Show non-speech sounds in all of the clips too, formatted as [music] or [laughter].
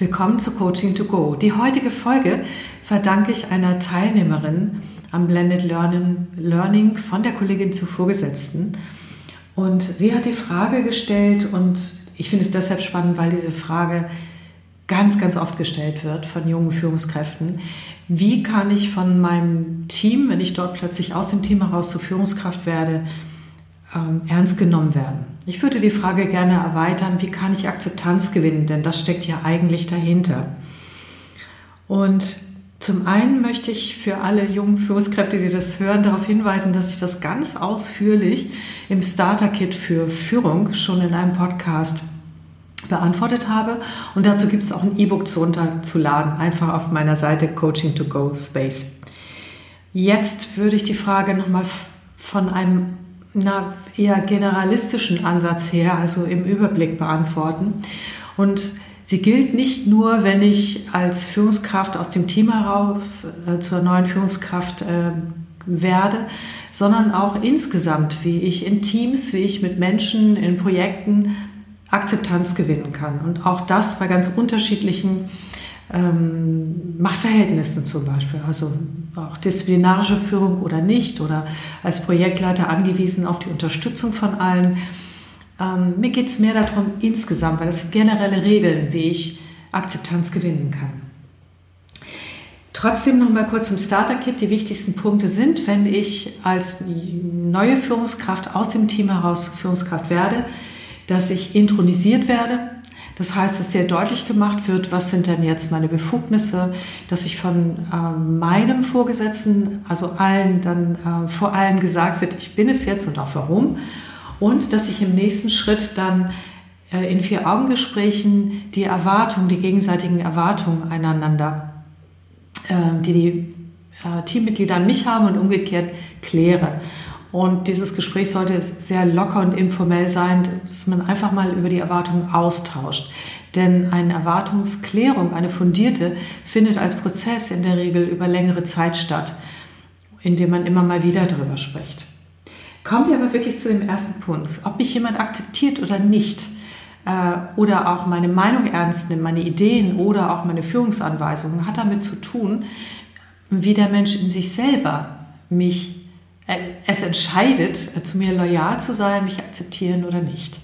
Willkommen zu Coaching to Go. Die heutige Folge verdanke ich einer Teilnehmerin am Blended Learning von der Kollegin zu Vorgesetzten. Und sie hat die Frage gestellt und ich finde es deshalb spannend, weil diese Frage ganz, ganz oft gestellt wird von jungen Führungskräften. Wie kann ich von meinem Team, wenn ich dort plötzlich aus dem Team heraus zur Führungskraft werde, ähm, ernst genommen werden. Ich würde die Frage gerne erweitern, wie kann ich Akzeptanz gewinnen, denn das steckt ja eigentlich dahinter. Und zum einen möchte ich für alle jungen Führungskräfte, die das hören, darauf hinweisen, dass ich das ganz ausführlich im Starter Kit für Führung schon in einem Podcast beantwortet habe. Und dazu gibt es auch ein E-Book zu runterzuladen, einfach auf meiner Seite Coaching to Go Space. Jetzt würde ich die Frage nochmal von einem na, eher generalistischen Ansatz her, also im Überblick beantworten. Und sie gilt nicht nur, wenn ich als Führungskraft aus dem Team heraus äh, zur neuen Führungskraft äh, werde, sondern auch insgesamt, wie ich in Teams, wie ich mit Menschen in Projekten Akzeptanz gewinnen kann. Und auch das bei ganz unterschiedlichen ähm, Machtverhältnissen zum Beispiel, also auch disziplinarische Führung oder nicht, oder als Projektleiter angewiesen auf die Unterstützung von allen. Ähm, mir geht es mehr darum insgesamt, weil es sind generelle Regeln, wie ich Akzeptanz gewinnen kann. Trotzdem noch mal kurz zum Starter-Kit. Die wichtigsten Punkte sind, wenn ich als neue Führungskraft aus dem Team heraus Führungskraft werde, dass ich intronisiert werde, das heißt, dass sehr deutlich gemacht wird, was sind denn jetzt meine Befugnisse, dass ich von äh, meinem Vorgesetzten, also allen dann äh, vor allen gesagt wird, ich bin es jetzt und auch warum. Und dass ich im nächsten Schritt dann äh, in vier Augengesprächen die Erwartungen, die gegenseitigen Erwartungen einander, äh, die die äh, Teammitglieder an mich haben und umgekehrt kläre. Und dieses Gespräch sollte sehr locker und informell sein, dass man einfach mal über die Erwartungen austauscht. Denn eine Erwartungsklärung, eine fundierte, findet als Prozess in der Regel über längere Zeit statt, indem man immer mal wieder darüber spricht. Kommen wir aber wirklich zu dem ersten Punkt, ob mich jemand akzeptiert oder nicht, äh, oder auch meine Meinung ernst nimmt, meine Ideen oder auch meine Führungsanweisungen, hat damit zu tun, wie der Mensch in sich selber mich es entscheidet, äh, zu mir loyal zu sein, mich akzeptieren oder nicht.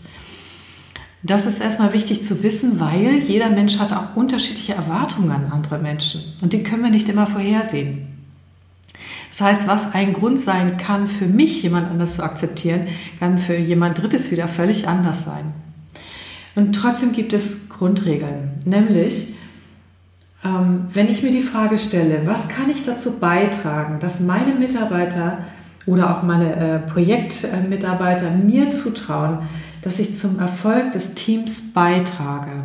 Das ist erstmal wichtig zu wissen, weil jeder Mensch hat auch unterschiedliche Erwartungen an andere Menschen und die können wir nicht immer vorhersehen. Das heißt, was ein Grund sein kann, für mich jemand anders zu akzeptieren, kann für jemand Drittes wieder völlig anders sein. Und trotzdem gibt es Grundregeln, nämlich ähm, wenn ich mir die Frage stelle, was kann ich dazu beitragen, dass meine Mitarbeiter oder auch meine äh, Projektmitarbeiter mir zutrauen, dass ich zum Erfolg des Teams beitrage,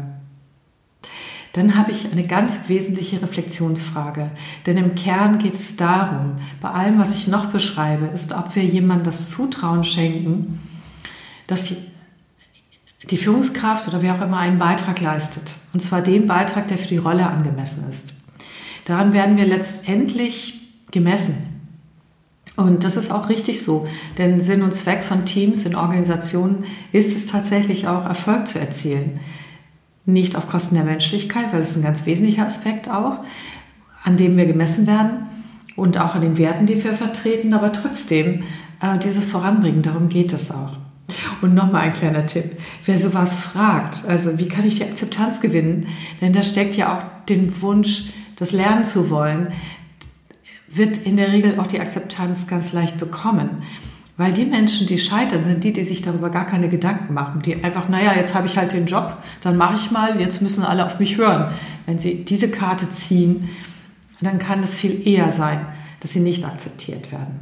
dann habe ich eine ganz wesentliche Reflexionsfrage. Denn im Kern geht es darum, bei allem, was ich noch beschreibe, ist, ob wir jemandem das Zutrauen schenken, dass die, Führungskraft oder wer auch immer einen Beitrag leistet. Und zwar den Beitrag, der für die Rolle angemessen ist. Daran werden wir letztendlich gemessen. Und das ist auch richtig so, denn Sinn und Zweck von Teams in Organisationen ist es tatsächlich auch, Erfolg zu erzielen. Nicht auf Kosten der Menschlichkeit, weil es ein ganz wesentlicher Aspekt auch, an dem wir gemessen werden und auch an den Werten, die wir vertreten, aber trotzdem äh, dieses Voranbringen, darum geht es auch. Und nochmal ein kleiner Tipp. Wer sowas fragt, also wie kann ich die Akzeptanz gewinnen? Denn da steckt ja auch den Wunsch, das lernen zu wollen wird in der Regel auch die Akzeptanz ganz leicht bekommen. Weil die Menschen, die scheitern, sind die, die sich darüber gar keine Gedanken machen. Die einfach, naja, jetzt habe ich halt den Job, dann mache ich mal, jetzt müssen alle auf mich hören. Wenn sie diese Karte ziehen, dann kann es viel eher sein, dass sie nicht akzeptiert werden.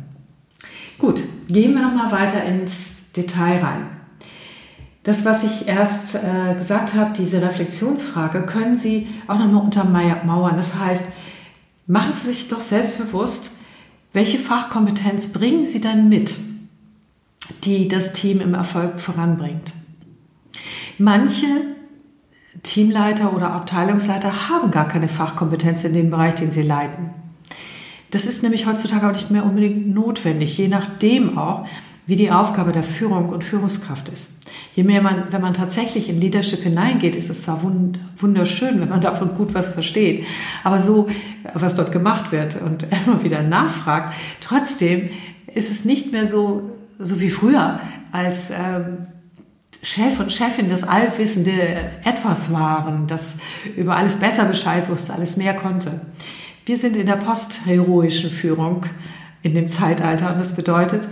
Gut, gehen wir nochmal weiter ins Detail rein. Das, was ich erst äh, gesagt habe, diese Reflexionsfrage, können Sie auch nochmal untermauern. Das heißt, Machen Sie sich doch selbst bewusst, welche Fachkompetenz bringen Sie dann mit, die das Team im Erfolg voranbringt. Manche Teamleiter oder Abteilungsleiter haben gar keine Fachkompetenz in dem Bereich, den sie leiten. Das ist nämlich heutzutage auch nicht mehr unbedingt notwendig, je nachdem auch, wie die Aufgabe der Führung und Führungskraft ist. Je mehr man, wenn man tatsächlich in Leadership hineingeht, ist es zwar wunderschön, wenn man [laughs] davon gut was versteht, aber so, was dort gemacht wird und [laughs] immer wieder nachfragt, trotzdem ist es nicht mehr so, so wie früher, als ähm, Chef und Chefin das allwissende Etwas waren, das über alles besser Bescheid wusste, alles mehr konnte. Wir sind in der postheroischen Führung in dem Zeitalter und das bedeutet,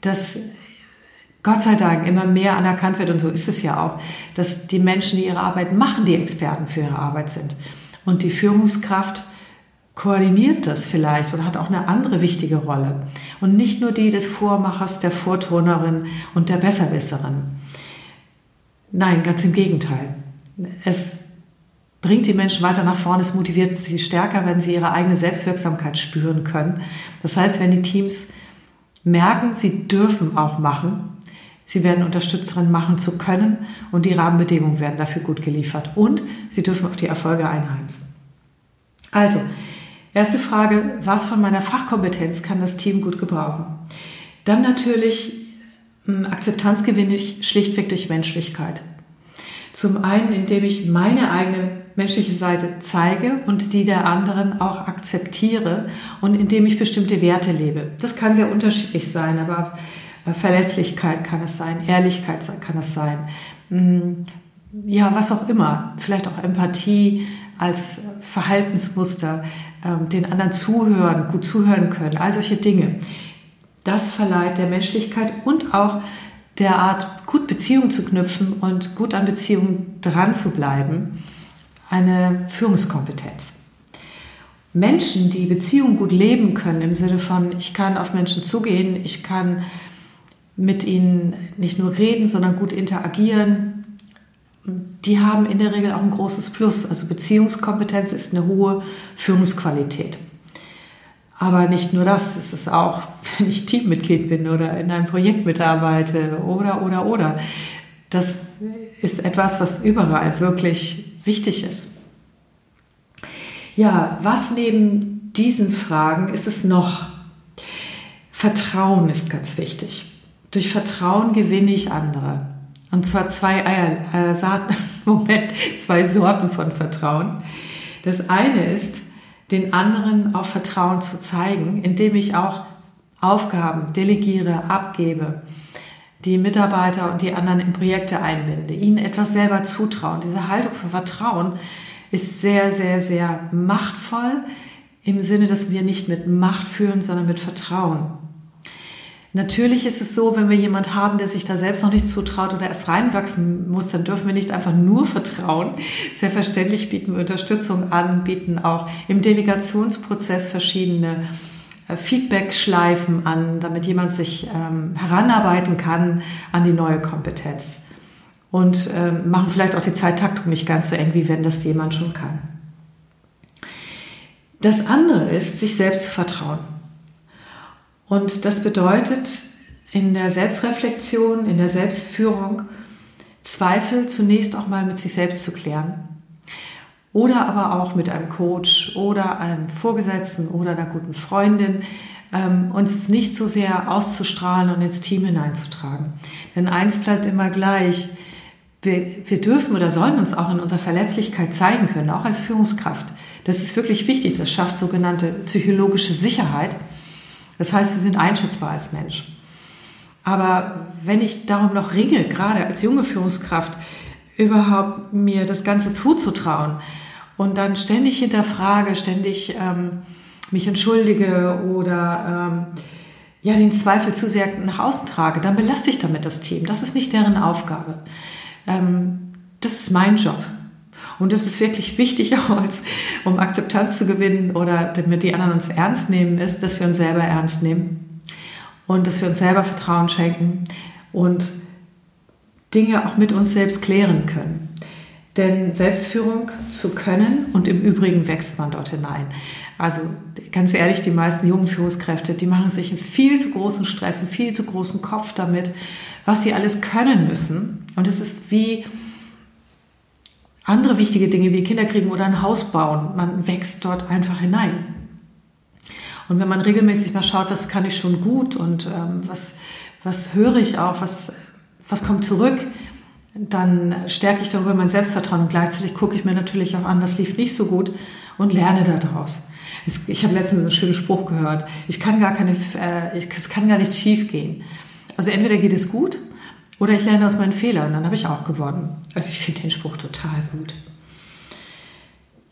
dass Gott sei Dank immer mehr anerkannt wird und so ist es ja auch, dass die Menschen, die ihre Arbeit machen, die Experten für ihre Arbeit sind. Und die Führungskraft koordiniert das vielleicht und hat auch eine andere wichtige Rolle. Und nicht nur die des Vormachers, der Vorturnerin und der Besserwisserin. Nein, ganz im Gegenteil. Es bringt die Menschen weiter nach vorne, es motiviert sie stärker, wenn sie ihre eigene Selbstwirksamkeit spüren können. Das heißt, wenn die Teams merken, sie dürfen auch machen, sie werden Unterstützerin machen zu können und die Rahmenbedingungen werden dafür gut geliefert und sie dürfen auch die Erfolge einheimsen. Also, erste Frage, was von meiner Fachkompetenz kann das Team gut gebrauchen? Dann natürlich hm, Akzeptanz gewinne ich schlichtweg durch Menschlichkeit. Zum einen, indem ich meine eigene menschliche Seite zeige und die der anderen auch akzeptiere und indem ich bestimmte Werte lebe. Das kann sehr unterschiedlich sein, aber Verlässlichkeit kann es sein, Ehrlichkeit kann es sein, hm, ja, was auch immer, vielleicht auch Empathie als Verhaltensmuster, ähm, den anderen zuhören, gut zuhören können, all solche Dinge. Das verleiht der Menschlichkeit und auch der Art, gut Beziehungen zu knüpfen und gut an Beziehungen dran zu bleiben, eine Führungskompetenz. Menschen, die Beziehungen gut leben können, im Sinne von, ich kann auf Menschen zugehen, ich kann mit ihnen nicht nur reden, sondern gut interagieren, die haben in der Regel auch ein großes Plus. Also Beziehungskompetenz ist eine hohe Führungsqualität. Aber nicht nur das, es ist auch, [laughs] wenn ich Teammitglied bin oder in einem Projekt mitarbeite oder, oder, oder. Das ist etwas, was überall wirklich wichtig ist. Ja, was neben diesen Fragen ist es noch? Vertrauen ist ganz wichtig. Durch Vertrauen gewinne ich andere. Und zwar zwei Eier, äh, Saaten, [laughs] Moment, zwei Sorten von Vertrauen. Das eine ist, den anderen auch Vertrauen zu zeigen, indem ich auch Aufgaben delegiere, abgebe, die Mitarbeiter und die anderen in Projekte einbinde, ihnen etwas selber zutrauen. Diese Haltung von Vertrauen ist sehr, sehr, sehr machtvoll im Sinne, dass wir nicht mit Macht führen, sondern mit Vertrauen. Natürlich ist es so, wenn wir jemand haben, der sich da selbst noch nicht zutraut oder erst reinwachsen muss, dann dürfen wir nicht einfach nur vertrauen. Selbstverständlich bieten wir Unterstützung an, bieten auch im Delegationsprozess verschiedene äh, Feedback-Schleifen an, damit jemand sich ähm, heranarbeiten kann an die neue Kompetenz. Und ähm, machen vielleicht auch die Zeittaktung nicht ganz so eng, wie wenn das jemand schon kann. Das andere ist, sich selbst zu vertrauen. Und das bedeutet in der Selbstreflexion, in der Selbstführung, Zweifel zunächst auch mal mit sich selbst zu klären. Oder aber auch mit einem Coach oder einem Vorgesetzten oder einer guten Freundin, ähm, uns nicht so sehr auszustrahlen und ins Team hineinzutragen. Denn eins bleibt immer gleich. Wir, wir dürfen oder sollen uns auch in unserer Verletzlichkeit zeigen können, auch als Führungskraft. Das ist wirklich wichtig. Das schafft sogenannte psychologische Sicherheit. Das heißt, wir sind einschätzbar als Mensch. Aber wenn ich darum noch ringe, gerade als junge Führungskraft, überhaupt mir das Ganze zuzutrauen und dann ständig hinterfrage, ständig ähm, mich entschuldige oder ähm, ja, den Zweifel zu sehr nach außen trage, dann belaste ich damit das Team. Das ist nicht deren Aufgabe. Ähm, das ist mein Job. Und das ist wirklich wichtig, [laughs] auch als, um Akzeptanz zu gewinnen oder damit die anderen uns ernst nehmen, ist, dass wir uns selber ernst nehmen und dass wir uns selber Vertrauen schenken und Dinge auch mit uns selbst klären können. Denn Selbstführung zu können und im Übrigen wächst man dort hinein. Also ganz ehrlich, die meisten jungen Führungskräfte, die machen sich einen viel zu großen Stress, einen viel zu großen Kopf damit, was sie alles können müssen. Und es ist wie, andere wichtige Dinge wie Kinder kriegen oder ein Haus bauen. Man wächst dort einfach hinein. Und wenn man regelmäßig mal schaut, was kann ich schon gut und ähm, was, was höre ich auch, was, was kommt zurück, dann stärke ich darüber mein Selbstvertrauen und gleichzeitig gucke ich mir natürlich auch an, was lief nicht so gut und lerne daraus. Ich habe letztens einen schönen Spruch gehört. Ich kann gar keine, äh, es kann gar nicht schief gehen. Also entweder geht es gut oder ich lerne aus meinen Fehlern. Dann habe ich auch gewonnen. Also ich finde den Spruch total gut.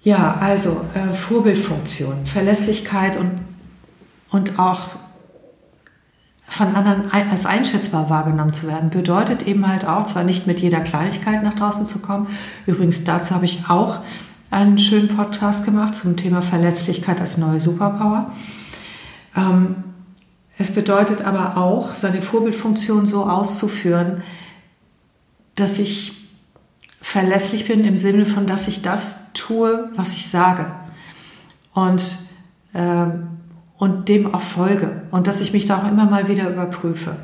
Ja, also äh, Vorbildfunktion, Verlässlichkeit und, und auch von anderen als einschätzbar wahrgenommen zu werden, bedeutet eben halt auch, zwar nicht mit jeder Kleinigkeit nach draußen zu kommen, übrigens dazu habe ich auch einen schönen Podcast gemacht zum Thema Verletzlichkeit als neue Superpower. Ähm, es bedeutet aber auch, seine Vorbildfunktion so auszuführen, dass ich verlässlich bin im Sinne von, dass ich das tue, was ich sage. Und ähm, und dem auch folge und dass ich mich da auch immer mal wieder überprüfe.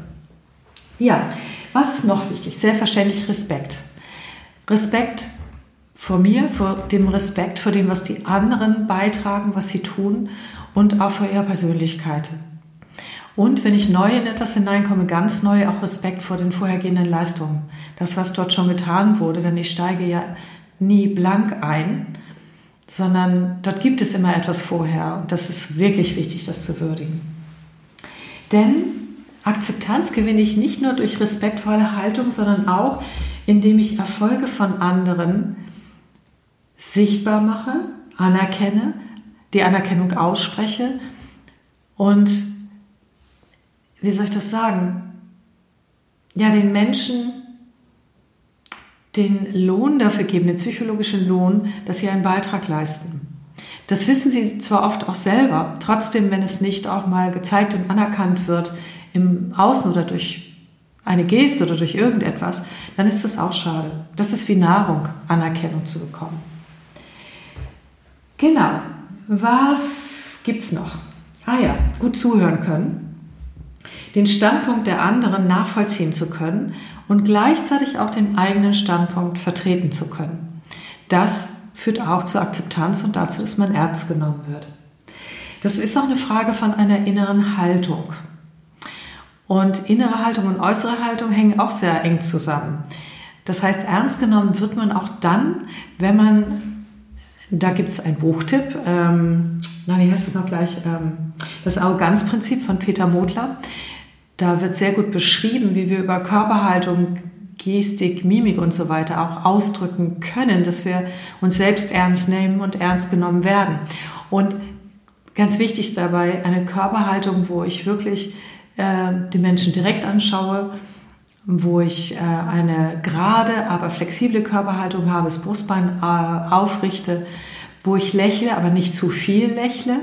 Ja, was ist noch wichtig? Selbstverständlich Respekt. Respekt vor mir, vor dem Respekt vor dem, was die anderen beitragen, was sie tun und auch vor ihrer Persönlichkeit. Und wenn ich neu in etwas hineinkomme, ganz neu auch Respekt vor den vorhergehenden Leistungen. Das, was dort schon getan wurde, denn ich steige ja nie blank ein, sondern dort gibt es immer etwas vorher und das ist wirklich wichtig, das zu würdigen. Denn Akzeptanz gewinne ich nicht nur durch respektvolle Haltung, sondern auch, indem ich Erfolge von anderen sichtbar mache, anerkenne, die Anerkennung ausspreche und, wie soll ich das sagen, ja, den Menschen den Lohn dafür geben, den psychologischen Lohn, dass sie einen Beitrag leisten. Das wissen sie zwar oft auch selber, trotzdem, wenn es nicht auch mal gezeigt und anerkannt wird im Außen oder durch eine Geste oder durch irgendetwas, dann ist das auch schade. Das ist wie Nahrung, Anerkennung zu bekommen. Genau. Was gibt's noch? Ah ja, gut zuhören können, den Standpunkt der anderen nachvollziehen zu können und gleichzeitig auch den eigenen Standpunkt vertreten zu können. Das führt auch zur Akzeptanz und dazu, dass man ernst genommen wird. Das ist auch eine Frage von einer inneren Haltung. Und innere Haltung und äußere Haltung hängen auch sehr eng zusammen. Das heißt, ernst genommen wird man auch dann, wenn man, da gibt es einen Buchtipp, ähm, na, wie heißt es noch gleich? Ähm, das Arroganzprinzip von Peter Modler. Da wird sehr gut beschrieben, wie wir über Körperhaltung, Gestik, Mimik und so weiter auch ausdrücken können, dass wir uns selbst ernst nehmen und ernst genommen werden. Und ganz wichtig ist dabei eine Körperhaltung, wo ich wirklich äh, die Menschen direkt anschaue, wo ich äh, eine gerade, aber flexible Körperhaltung habe, das Brustbein äh, aufrichte, wo ich lächle, aber nicht zu viel lächle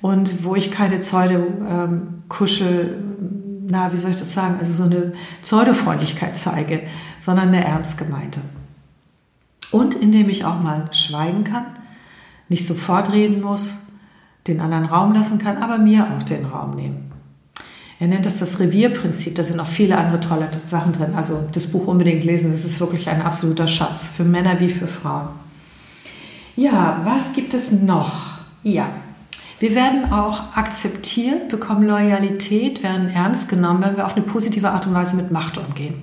und wo ich keine Zeude ähm, kuschel na, wie soll ich das sagen, also so eine Pseudofreundlichkeit zeige, sondern eine ernst gemeinte. Und indem ich auch mal schweigen kann, nicht sofort reden muss, den anderen Raum lassen kann, aber mir auch den Raum nehmen. Er nennt das das Revierprinzip, da sind noch viele andere tolle Sachen drin. Also das Buch unbedingt lesen, das ist wirklich ein absoluter Schatz, für Männer wie für Frauen. Ja, was gibt es noch? Ja, wir werden auch akzeptiert, bekommen Loyalität, werden ernst genommen, wenn wir auf eine positive Art und Weise mit Macht umgehen.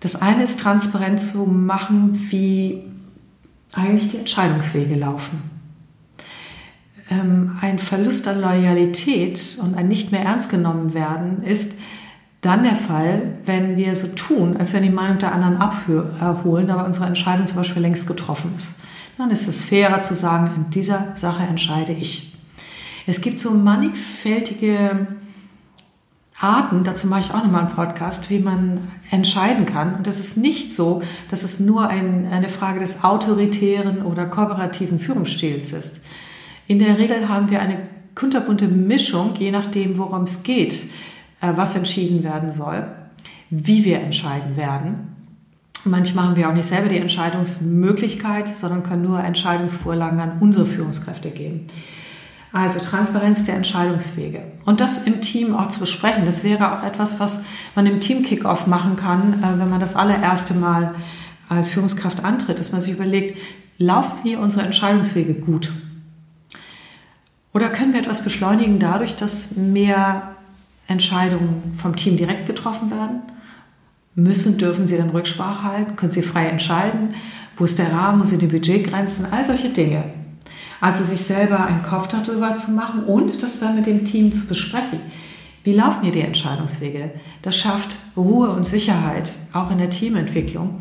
Das eine ist transparent zu machen, wie eigentlich die Entscheidungswege laufen. Ähm, ein Verlust an Loyalität und ein nicht mehr ernst genommen werden ist dann der Fall, wenn wir so tun, als wenn die Meinung der anderen abholen, aber unsere Entscheidung zum Beispiel längst getroffen ist dann ist es fairer zu sagen, in dieser Sache entscheide ich. Es gibt so mannigfältige Arten, dazu mache ich auch nochmal einen Podcast, wie man entscheiden kann. Und das ist nicht so, dass es nur ein, eine Frage des autoritären oder kooperativen Führungsstils ist. In der Regel haben wir eine kunterbunte Mischung, je nachdem, worum es geht, äh, was entschieden werden soll, wie wir entscheiden werden. Manchmal haben wir auch nicht selber die Entscheidungsmöglichkeit, sondern können nur Entscheidungsvorlagen an unsere Führungskräfte geben. Also Transparenz der Entscheidungswege. Und das im Team auch zu besprechen, das wäre auch etwas, was man im Team-Kickoff machen kann, äh, wenn man das allererste Mal als Führungskraft antritt, dass man sich überlegt, laufen wir unsere Entscheidungswege gut? Oder können wir etwas beschleunigen dadurch, dass mehr Entscheidungen vom Team direkt getroffen werden? Müssen, dürfen Sie dann Rücksprache halten? Können Sie frei entscheiden? Wo ist der Rahmen? Wo sind die Budgetgrenzen? All solche Dinge. Also sich selber einen Kopf darüber zu machen und das dann mit dem Team zu besprechen. Wie laufen hier die Entscheidungswege? Das schafft Ruhe und Sicherheit, auch in der Teamentwicklung.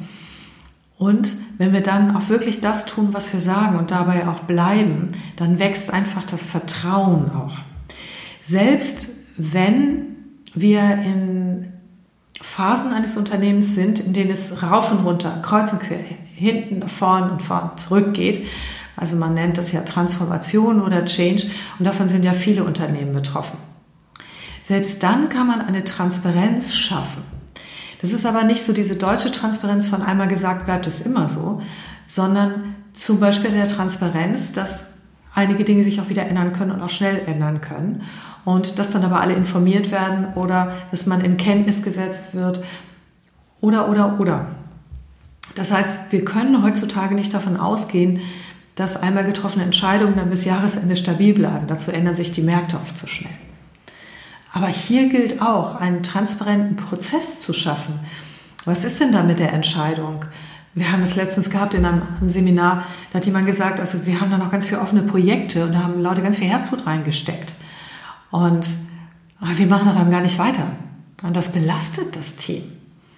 Und wenn wir dann auch wirklich das tun, was wir sagen und dabei auch bleiben, dann wächst einfach das Vertrauen auch. Selbst wenn wir in Phasen eines Unternehmens sind, in denen es rauf und runter, kreuz und quer, hinten, vorn und vorn zurück geht. Also man nennt das ja Transformation oder Change und davon sind ja viele Unternehmen betroffen. Selbst dann kann man eine Transparenz schaffen. Das ist aber nicht so diese deutsche Transparenz von einmal gesagt, bleibt es immer so, sondern zum Beispiel der Transparenz, dass einige Dinge sich auch wieder ändern können und auch schnell ändern können und dass dann aber alle informiert werden oder dass man in Kenntnis gesetzt wird oder, oder, oder. Das heißt, wir können heutzutage nicht davon ausgehen, dass einmal getroffene Entscheidungen dann bis Jahresende stabil bleiben. Dazu ändern sich die Märkte oft zu schnell. Aber hier gilt auch, einen transparenten Prozess zu schaffen. Was ist denn da mit der Entscheidung? Wir haben es letztens gehabt in einem Seminar, da hat jemand gesagt, also wir haben da noch ganz viele offene Projekte und da haben Leute ganz viel Herzblut reingesteckt. Und wir machen daran gar nicht weiter. Und das belastet das Team.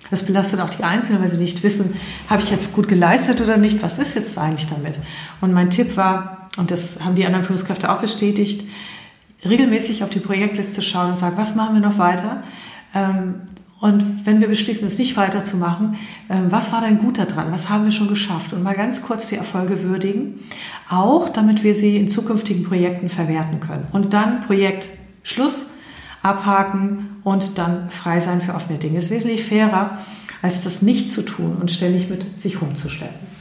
Das belastet auch die Einzelnen, weil sie nicht wissen, habe ich jetzt gut geleistet oder nicht, was ist jetzt eigentlich damit? Und mein Tipp war, und das haben die anderen Führungskräfte auch bestätigt, regelmäßig auf die Projektliste schauen und sagen, was machen wir noch weiter? Ähm, und wenn wir beschließen, es nicht weiterzumachen, ähm, was war denn gut daran? Was haben wir schon geschafft? Und mal ganz kurz die Erfolge würdigen. Auch damit wir sie in zukünftigen Projekten verwerten können. Und dann Projekt Schluss, abhaken und dann frei sein für offene Dinge. Ist wesentlich fairer, als das nicht zu tun und ständig mit sich rumzuschleppen.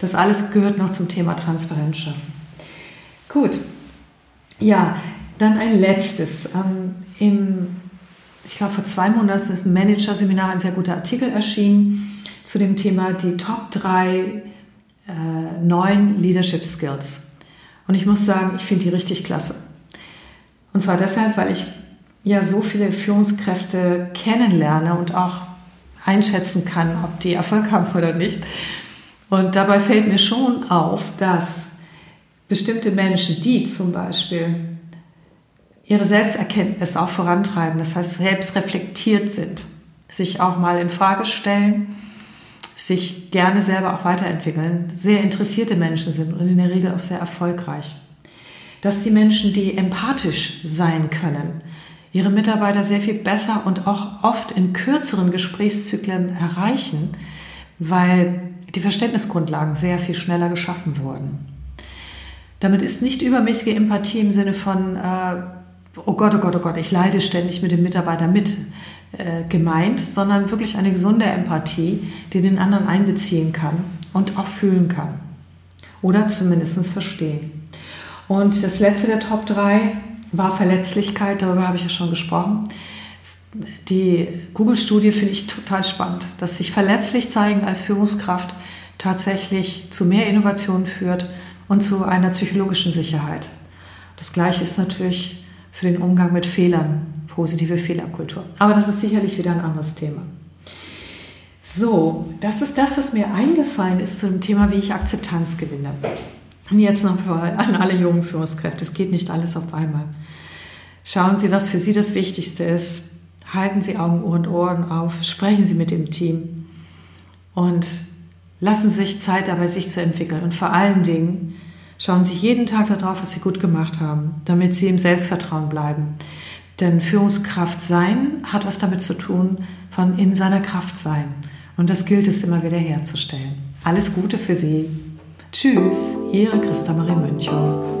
Das alles gehört noch zum Thema Transparenz schaffen. Gut. Ja, dann ein letztes. Ähm, Im, ich glaube, vor zwei Monaten ist im Manager-Seminar ein sehr guter Artikel erschienen zu dem Thema die Top 3 äh, neuen Leadership Skills. Und ich muss sagen, ich finde die richtig klasse. Und zwar deshalb, weil ich ja so viele Führungskräfte kennenlerne und auch einschätzen kann, ob die Erfolg haben oder nicht. Und dabei fällt mir schon auf, dass bestimmte Menschen, die zum Beispiel ihre Selbsterkenntnis auch vorantreiben, das heißt selbst reflektiert sind, sich auch mal in Frage stellen, sich gerne selber auch weiterentwickeln, sehr interessierte Menschen sind und in der Regel auch sehr erfolgreich dass die Menschen, die empathisch sein können, ihre Mitarbeiter sehr viel besser und auch oft in kürzeren Gesprächszyklen erreichen, weil die Verständnisgrundlagen sehr viel schneller geschaffen wurden. Damit ist nicht übermäßige Empathie im Sinne von, äh, oh Gott, oh Gott, oh Gott, ich leide ständig mit dem Mitarbeiter mit äh, gemeint, sondern wirklich eine gesunde Empathie, die den anderen einbeziehen kann und auch fühlen kann. Oder zumindest verstehen. Und das letzte der Top 3 war Verletzlichkeit, darüber habe ich ja schon gesprochen. Die Google-Studie finde ich total spannend, dass sich verletzlich zeigen als Führungskraft tatsächlich zu mehr Innovation führt und zu einer psychologischen Sicherheit. Das gleiche ist natürlich für den Umgang mit Fehlern, positive Fehlerkultur. Aber das ist sicherlich wieder ein anderes Thema. So, das ist das, was mir eingefallen ist zum Thema, wie ich Akzeptanz gewinne. Jetzt noch an alle jungen Führungskräfte. Es geht nicht alles auf einmal. Schauen Sie, was für Sie das Wichtigste ist. Halten Sie Augen, Ohren, Ohren auf. Sprechen Sie mit dem Team. Und lassen Sie sich Zeit dabei, sich zu entwickeln. Und vor allen Dingen schauen Sie jeden Tag darauf, was Sie gut gemacht haben, damit Sie im Selbstvertrauen bleiben. Denn Führungskraft sein hat was damit zu tun, von in seiner Kraft sein. Und das gilt es immer wieder herzustellen. Alles Gute für Sie. Tschüss, Ihre Christa Marie Münchow.